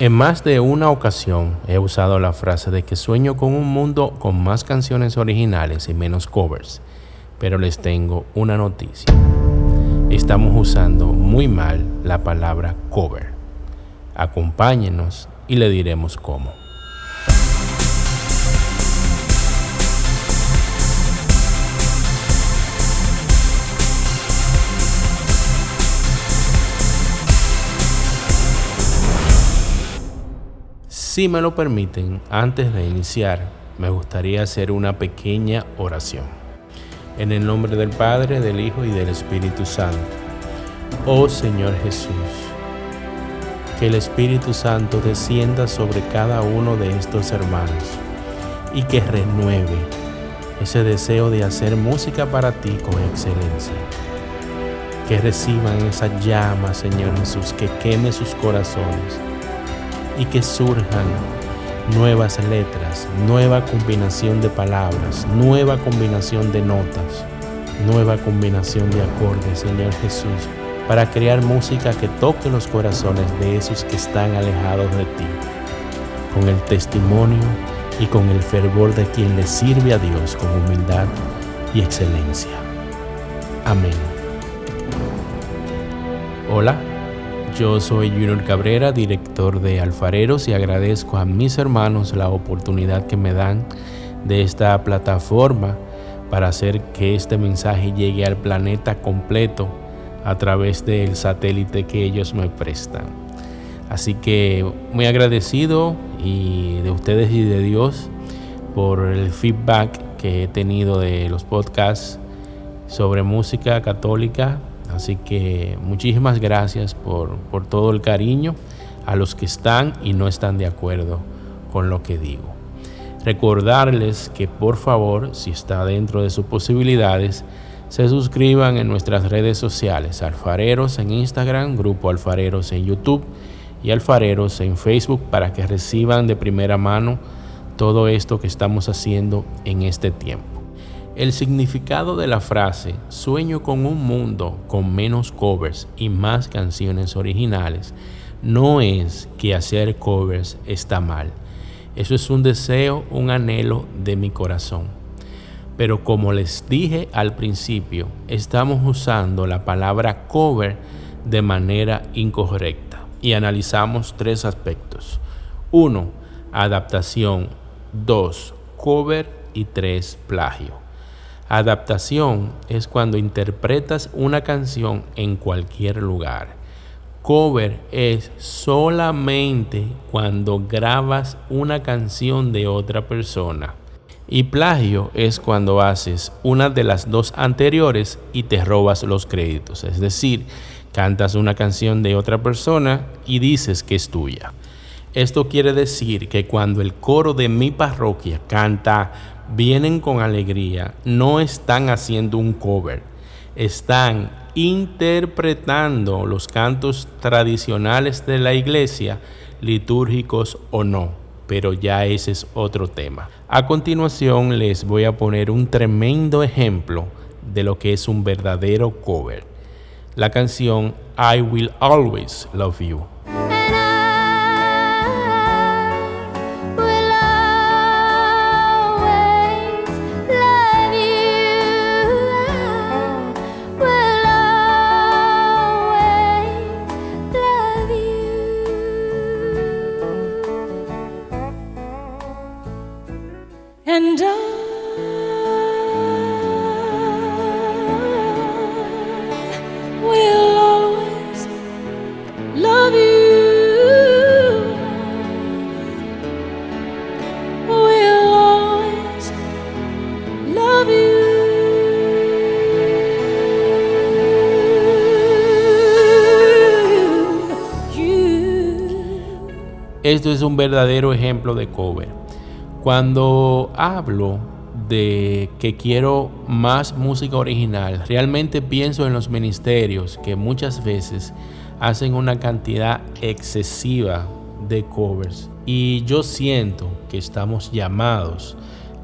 En más de una ocasión he usado la frase de que sueño con un mundo con más canciones originales y menos covers, pero les tengo una noticia. Estamos usando muy mal la palabra cover. Acompáñenos y le diremos cómo. Si me lo permiten, antes de iniciar, me gustaría hacer una pequeña oración. En el nombre del Padre, del Hijo y del Espíritu Santo. Oh Señor Jesús, que el Espíritu Santo descienda sobre cada uno de estos hermanos y que renueve ese deseo de hacer música para ti con excelencia. Que reciban esa llama, Señor Jesús, que queme sus corazones y que surjan nuevas letras, nueva combinación de palabras, nueva combinación de notas, nueva combinación de acordes, Señor Jesús, para crear música que toque los corazones de esos que están alejados de ti, con el testimonio y con el fervor de quien le sirve a Dios con humildad y excelencia. Amén. Hola. Yo soy Junior Cabrera, director de Alfareros y agradezco a mis hermanos la oportunidad que me dan de esta plataforma para hacer que este mensaje llegue al planeta completo a través del satélite que ellos me prestan. Así que muy agradecido y de ustedes y de Dios por el feedback que he tenido de los podcasts sobre música católica Así que muchísimas gracias por, todo el cariño a los que están y no están de acuerdo con lo que digo. Recordarles que por favor, si está dentro de sus posibilidades, se suscriban en nuestras redes sociales, Alfareros en Instagram, Grupo Alfareros en YouTube y Alfareros en Facebook para que reciban de primera mano todo esto que estamos haciendo en este tiempo. El significado de la frase sueño con un mundo con menos covers y más canciones originales no es que hacer covers está mal. Eso es un deseo, un anhelo de mi corazón. Pero como les dije al principio, estamos usando la palabra cover de manera incorrecta y analizamos tres aspectos. Uno, adaptación. Dos, cover y tres, plagio. Adaptación es cuando interpretas una canción en cualquier lugar. Cover es solamente cuando grabas una canción de otra persona. Y plagio es cuando haces una de las dos anteriores y te robas los créditos. Es decir, cantas una canción de otra persona y dices que es tuya. Esto quiere decir que cuando el coro de mi parroquia canta vienen con alegría, no están haciendo un cover, están interpretando los cantos tradicionales de la iglesia, litúrgicos o no, pero ya ese es otro tema. A continuación les voy a poner un tremendo ejemplo de lo que es un verdadero cover. La canción I Will Always Love You. Esto es un verdadero ejemplo de cover. Cuando hablo de que quiero más música original, realmente pienso en los ministerios que muchas veces hacen una cantidad excesiva de covers. Y yo siento que estamos llamados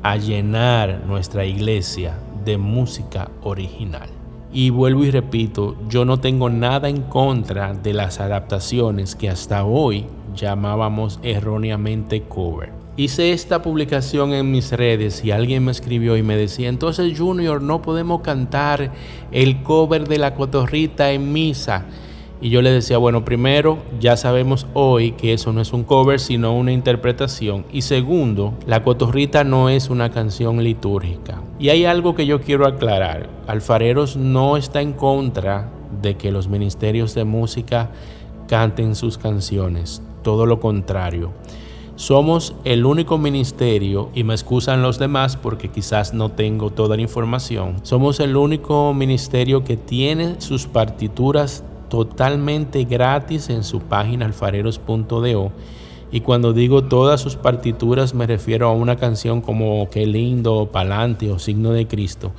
a llenar nuestra iglesia de música original. Y vuelvo y repito, yo no tengo nada en contra de las adaptaciones que hasta hoy llamábamos erróneamente cover. Hice esta publicación en mis redes y alguien me escribió y me decía, entonces Junior, no podemos cantar el cover de la cotorrita en misa. Y yo le decía, bueno, primero, ya sabemos hoy que eso no es un cover, sino una interpretación. Y segundo, La Cotorrita no es una canción litúrgica. Y hay algo que yo quiero aclarar. Alfareros no está en contra de que los ministerios de música canten sus canciones. Todo lo contrario. Somos el único ministerio, y me excusan los demás porque quizás no tengo toda la información, somos el único ministerio que tiene sus partituras totalmente gratis en su página alfareros.do. Y cuando digo todas sus partituras me refiero a una canción como Qué lindo, Palante o Signo de Cristo,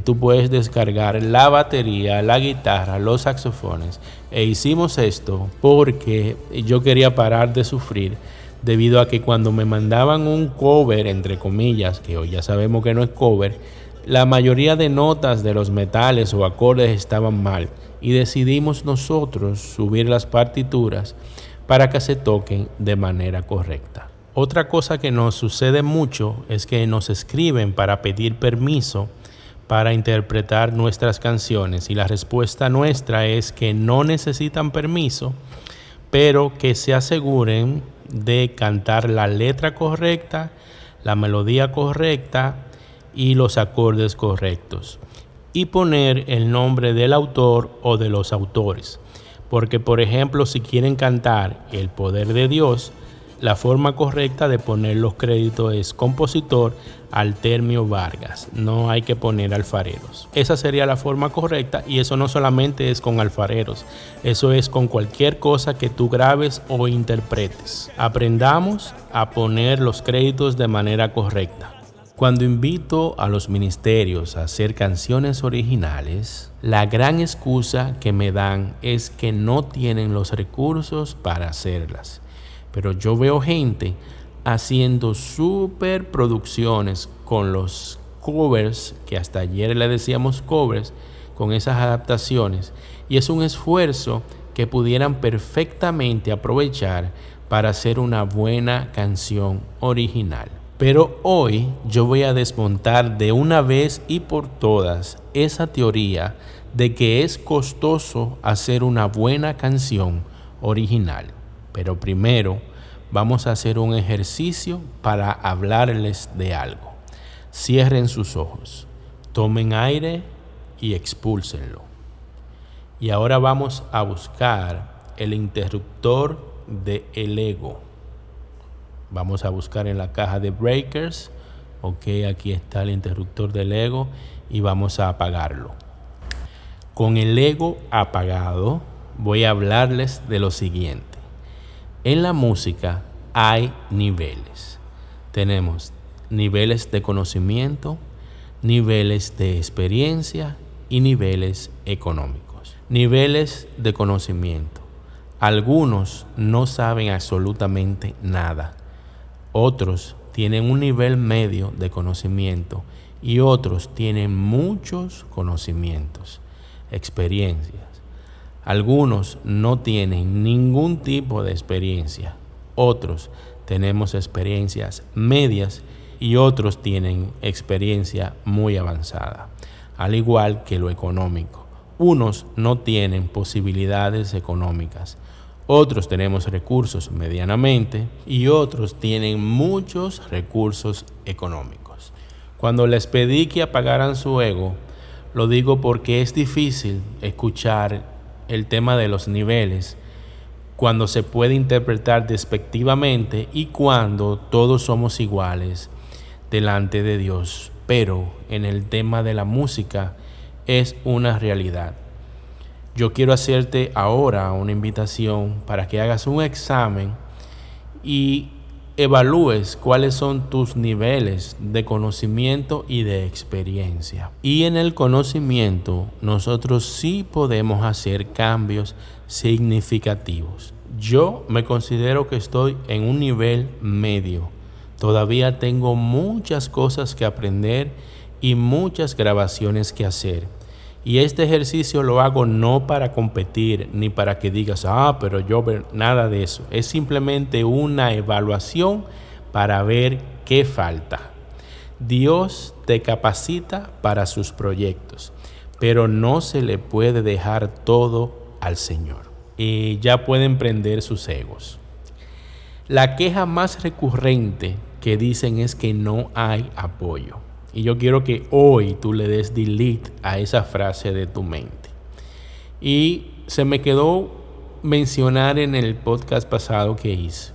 tú puedes descargar la batería, la guitarra, los saxofones. E hicimos esto porque yo quería parar de sufrir debido a que cuando me mandaban un cover, entre comillas, que hoy ya sabemos que no es cover, la mayoría de notas de los metales o acordes estaban mal y decidimos nosotros subir las partituras para que se toquen de manera correcta. Otra cosa que nos sucede mucho es que nos escriben para pedir permiso para interpretar nuestras canciones y la respuesta nuestra es que no necesitan permiso, pero que se aseguren de cantar la letra correcta, la melodía correcta y los acordes correctos y poner el nombre del autor o de los autores. Porque, por ejemplo, si quieren cantar El poder de Dios, la forma correcta de poner los créditos es compositor Altermio Vargas. No hay que poner alfareros. Esa sería la forma correcta y eso no solamente es con alfareros, eso es con cualquier cosa que tú grabes o interpretes. Aprendamos a poner los créditos de manera correcta. Cuando invito a los ministerios a hacer canciones originales, la gran excusa que me dan es que no tienen los recursos para hacerlas. Pero yo veo gente haciendo super producciones con los covers, que hasta ayer le decíamos covers, con esas adaptaciones. Y es un esfuerzo que pudieran perfectamente aprovechar para hacer una buena canción original. Pero hoy yo voy a desmontar de una vez y por todas esa teoría de que es costoso hacer una buena canción original. Pero primero vamos a hacer un ejercicio para hablarles de algo. Cierren sus ojos, tomen aire y expúlsenlo. Y ahora vamos a buscar el interruptor del el ego. Vamos a buscar en la caja de breakers. Ok, aquí está el interruptor del ego y vamos a apagarlo. Con el ego apagado voy a hablarles de lo siguiente. En la música hay niveles. Tenemos niveles de conocimiento, niveles de experiencia y niveles económicos. Niveles de conocimiento. Algunos no saben absolutamente nada otros tienen un nivel medio de conocimiento y otros tienen muchos conocimientos, experiencias. Algunos no tienen ningún tipo de experiencia, otros tenemos experiencias medias y otros tienen experiencia muy avanzada, al igual que lo económico. Unos no tienen posibilidades económicas, otros tenemos recursos medianamente y otros tienen muchos recursos económicos. Cuando les pedí que apagaran su ego, lo digo porque es difícil escuchar el tema de los niveles cuando se puede interpretar despectivamente y cuando todos somos iguales delante de Dios. Pero en el tema de la música es una realidad. Yo quiero hacerte ahora una invitación para que hagas un examen y evalúes cuáles son tus niveles de conocimiento y de experiencia. Y en el conocimiento nosotros sí podemos hacer cambios significativos. Yo me considero que estoy en un nivel medio. Todavía tengo muchas cosas que aprender y muchas grabaciones que hacer Y este ejercicio lo hago no para competir ni para que digas, ah, pero yo nada de eso. Es simplemente una evaluación para ver qué falta. Dios te capacita para sus proyectos, pero no se le puede dejar todo al Señor. Y ya pueden prender sus egos. La queja más recurrente que dicen es que no hay apoyo. Y yo quiero que hoy tú le des delete a esa frase de tu mente. Y se me quedó mencionar en el podcast pasado que hice.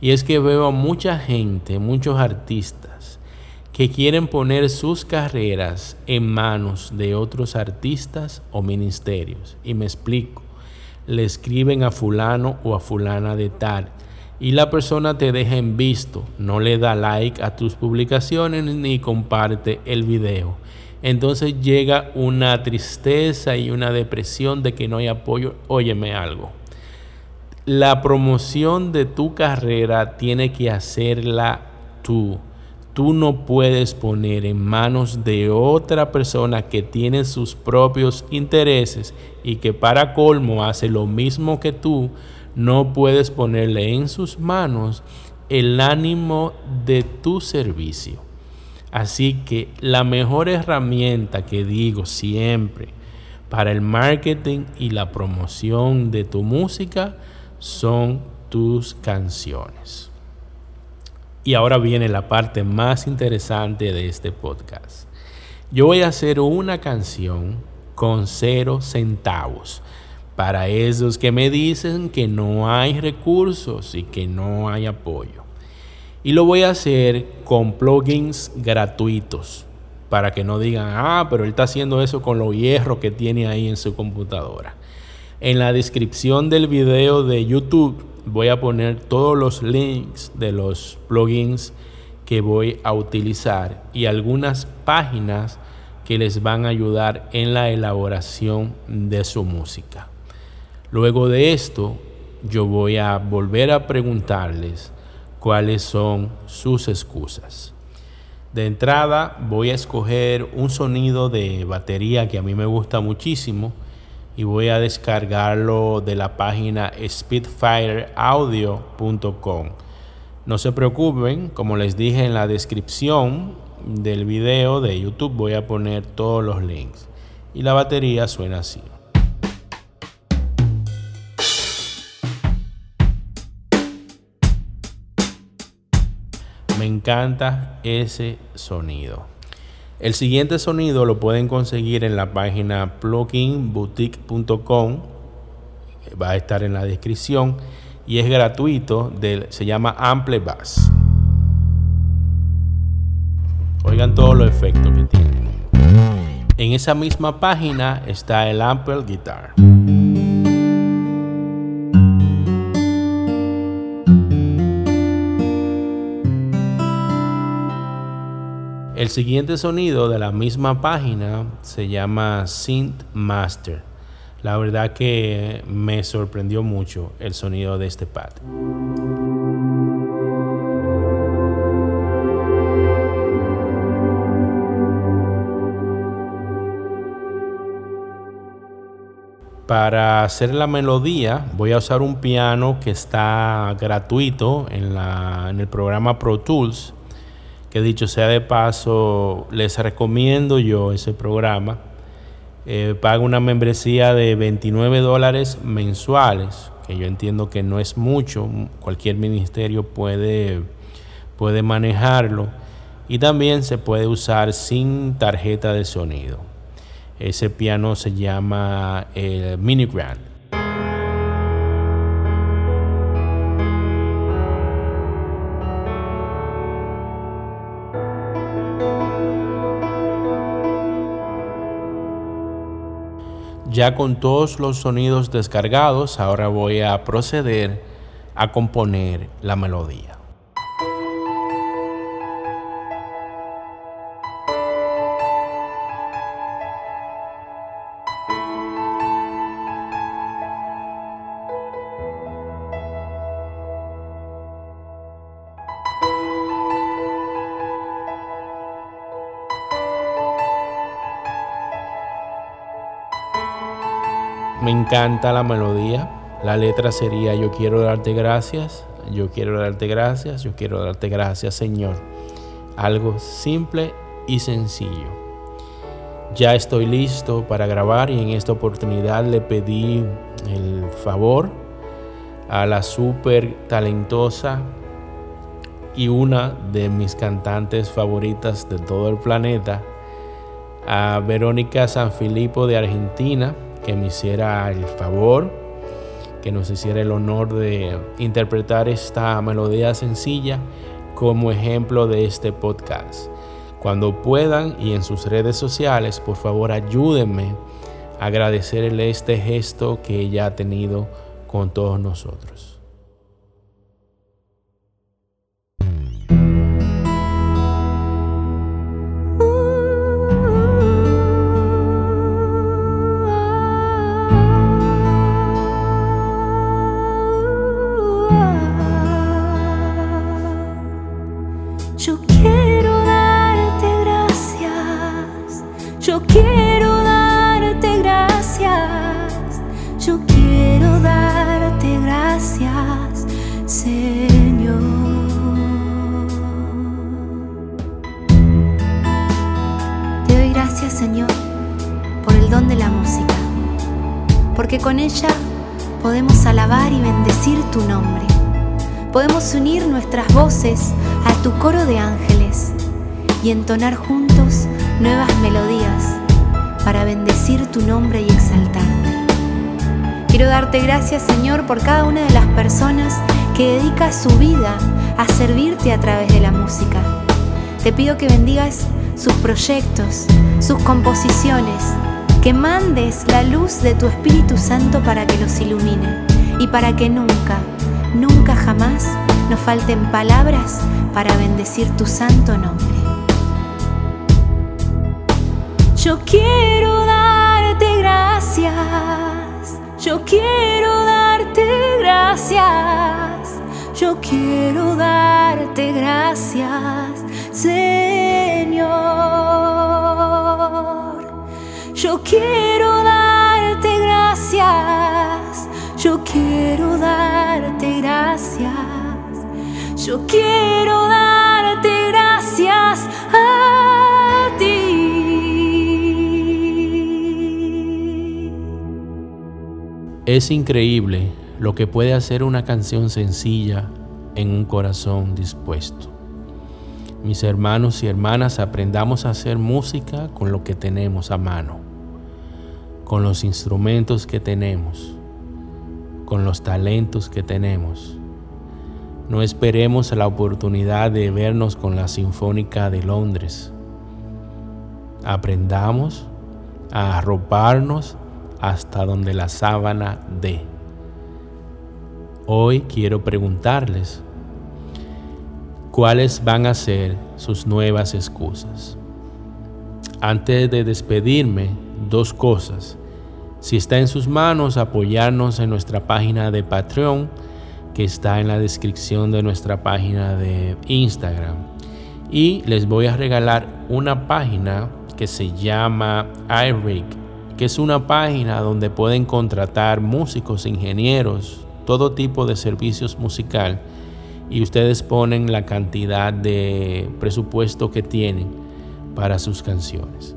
Y es que veo a mucha gente, muchos artistas, que quieren poner sus carreras en manos de otros artistas o ministerios. Y me explico. Le escriben a fulano o a fulana de tal y la persona te deja en visto, no le da like a tus publicaciones ni comparte el video. Entonces llega una tristeza y una depresión de que no hay apoyo. Óyeme algo. La promoción de tu carrera tiene que hacerla tú. Tú no puedes poner en manos de otra persona que tiene sus propios intereses y que para colmo hace lo mismo que tú no puedes ponerle en sus manos el ánimo de tu servicio. Así que la mejor herramienta que digo siempre para el marketing y la promoción de tu música son tus canciones. Y ahora viene la parte más interesante de este podcast. Yo voy a hacer una canción con cero centavos para esos que me dicen que no hay recursos y que no hay apoyo. Y lo voy a hacer con plugins gratuitos para que no digan, ah, pero él está haciendo eso con los hierros que tiene ahí en su computadora. En la descripción del video de YouTube voy a poner todos los links de los plugins que voy a utilizar y algunas páginas que les van a ayudar en la elaboración de su música. Luego de esto, yo voy a volver a preguntarles cuáles son sus excusas. De entrada voy a escoger un sonido de batería que a mí me gusta muchísimo y voy a descargarlo de la página speedfireaudio.com. No se preocupen, como les dije en la descripción del video de YouTube voy a poner todos los links. Y la batería suena así. Encanta ese sonido. El siguiente sonido lo pueden conseguir en la página pluginboutique.com. Va a estar en la descripción y es gratuito. se llama Ample Bass. Oigan todos los efectos que tiene. En esa misma página está el Ample Guitar. El siguiente sonido de la misma página se llama Synth Master. La verdad que me sorprendió mucho el sonido de este pad. Para hacer la melodía voy a usar un piano que está gratuito en, en el programa Pro Tools que dicho sea de paso, les recomiendo yo ese programa. Eh, pago una membresía de 29 dólares mensuales, que yo entiendo que no es mucho, cualquier ministerio puede, puede manejarlo. Y también se puede usar sin tarjeta de sonido. Ese piano se llama el Mini Grand. Ya con todos los sonidos descargados, ahora voy a proceder a componer la melodía. Me encanta la melodía. La letra sería yo quiero darte gracias, yo quiero darte gracias, yo quiero darte gracias Señor. Algo simple y sencillo. Ya estoy listo para grabar y en esta oportunidad le pedí el favor a la súper talentosa y una de mis cantantes favoritas de todo el planeta, a Verónica Sanfilippo de Argentina, que me hiciera el favor, que nos hiciera el honor de interpretar esta melodía sencilla como ejemplo de este podcast. Cuando puedan y en sus redes sociales, por favor ayúdenme a agradecerle este gesto que ella ha tenido con todos nosotros. Porque con ella podemos alabar y bendecir tu nombre. Podemos unir nuestras voces a tu coro de ángeles y entonar juntos nuevas melodías para bendecir tu nombre y exaltarte. Quiero darte gracias Señor por cada una de las personas que dedica su vida a servirte a través de la música. Te pido que bendigas sus proyectos, sus composiciones, que mandes la luz de tu Espíritu Santo para que los ilumine y para que nunca, nunca jamás nos falten palabras para bendecir tu santo nombre. Yo quiero darte gracias, yo quiero darte gracias, yo quiero darte gracias, Señor. Yo quiero darte gracias, yo quiero darte gracias, yo quiero darte Es increíble lo que puede hacer una canción sencilla en un corazón dispuesto. Mis hermanos y hermanas, aprendamos a hacer música con lo que tenemos a mano con los instrumentos que tenemos, con los talentos que tenemos. No esperemos la oportunidad de vernos con la Sinfónica de Londres. Aprendamos a arroparnos hasta donde la sábana dé. Hoy quiero preguntarles cuáles van a ser sus nuevas excusas. Antes de despedirme, dos cosas. Si está en sus manos, apoyarnos en nuestra página de Patreon, que está en la descripción de nuestra página de Instagram. Y les voy a regalar una página que se llama iRig, que es una página donde pueden contratar músicos, ingenieros, todo tipo de servicios musical y ustedes ponen la cantidad de presupuesto que tienen para sus canciones.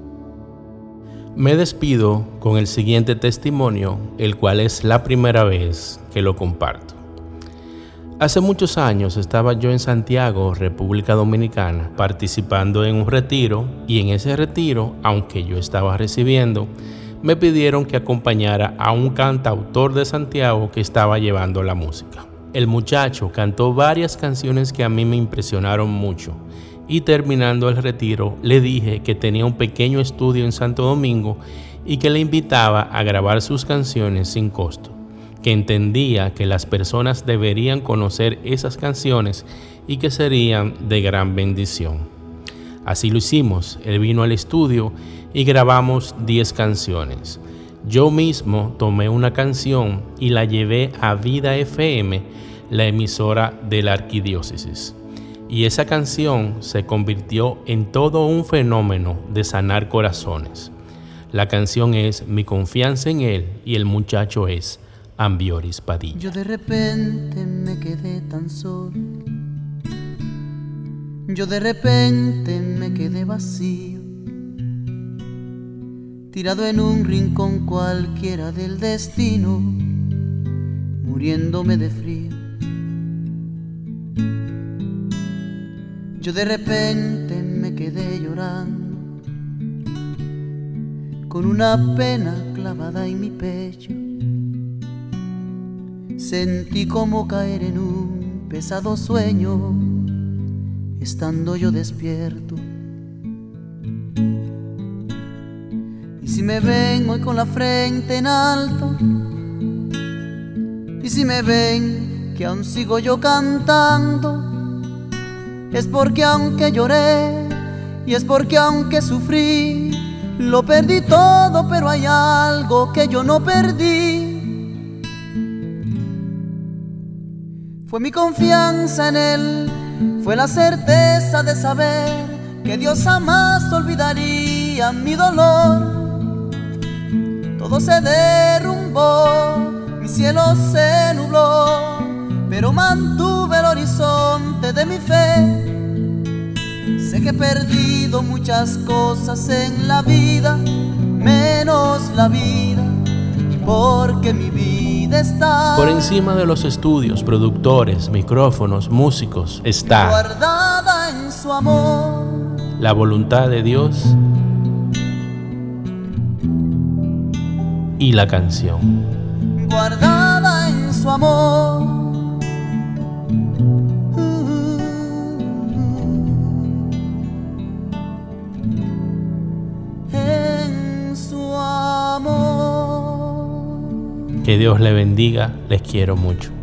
Me despido con el siguiente testimonio, el cual es la primera vez que lo comparto. Hace muchos años estaba yo en Santiago, República Dominicana, participando en un retiro y en ese retiro, aunque yo estaba recibiendo, me pidieron que acompañara a un cantautor de Santiago que estaba llevando la música. El muchacho cantó varias canciones que a mí me impresionaron mucho y terminando el retiro le dije que tenía un pequeño estudio en Santo Domingo y que le invitaba a grabar sus canciones sin costo, que entendía que las personas deberían conocer esas canciones y que serían de gran bendición. Así lo hicimos, él vino al estudio y grabamos 10 canciones. Yo mismo tomé una canción y la llevé a Vida FM, la emisora de la arquidiócesis y esa canción se convirtió en todo un fenómeno de sanar corazones. La canción es Mi confianza en Él y el muchacho es Ambioris Padilla. Yo de repente me quedé tan solo. Yo de repente me quedé vacío. Tirado en un rincón cualquiera del destino, muriéndome de frío. Yo de repente me quedé llorando con una pena clavada en mi pecho. Sentí como caer en un pesado sueño, estando yo despierto. Y si me ven hoy con la frente en alto, y si me ven que aún sigo yo cantando, es porque aunque lloré, y es porque aunque sufrí, lo perdí todo, pero hay algo que yo no perdí. Fue mi confianza en Él, fue la certeza de saber que Dios jamás olvidaría mi dolor. Todo se derrumbó, mi cielo se nubló, pero mantuve el horizonte de mi fe Sé que he perdido muchas cosas en la vida, menos la vida, porque mi vida está por encima de los estudios, productores, micrófonos, músicos, está guardada en su amor. La voluntad de Dios y la canción. Guardada en su amor. Que Dios le bendiga, les quiero mucho.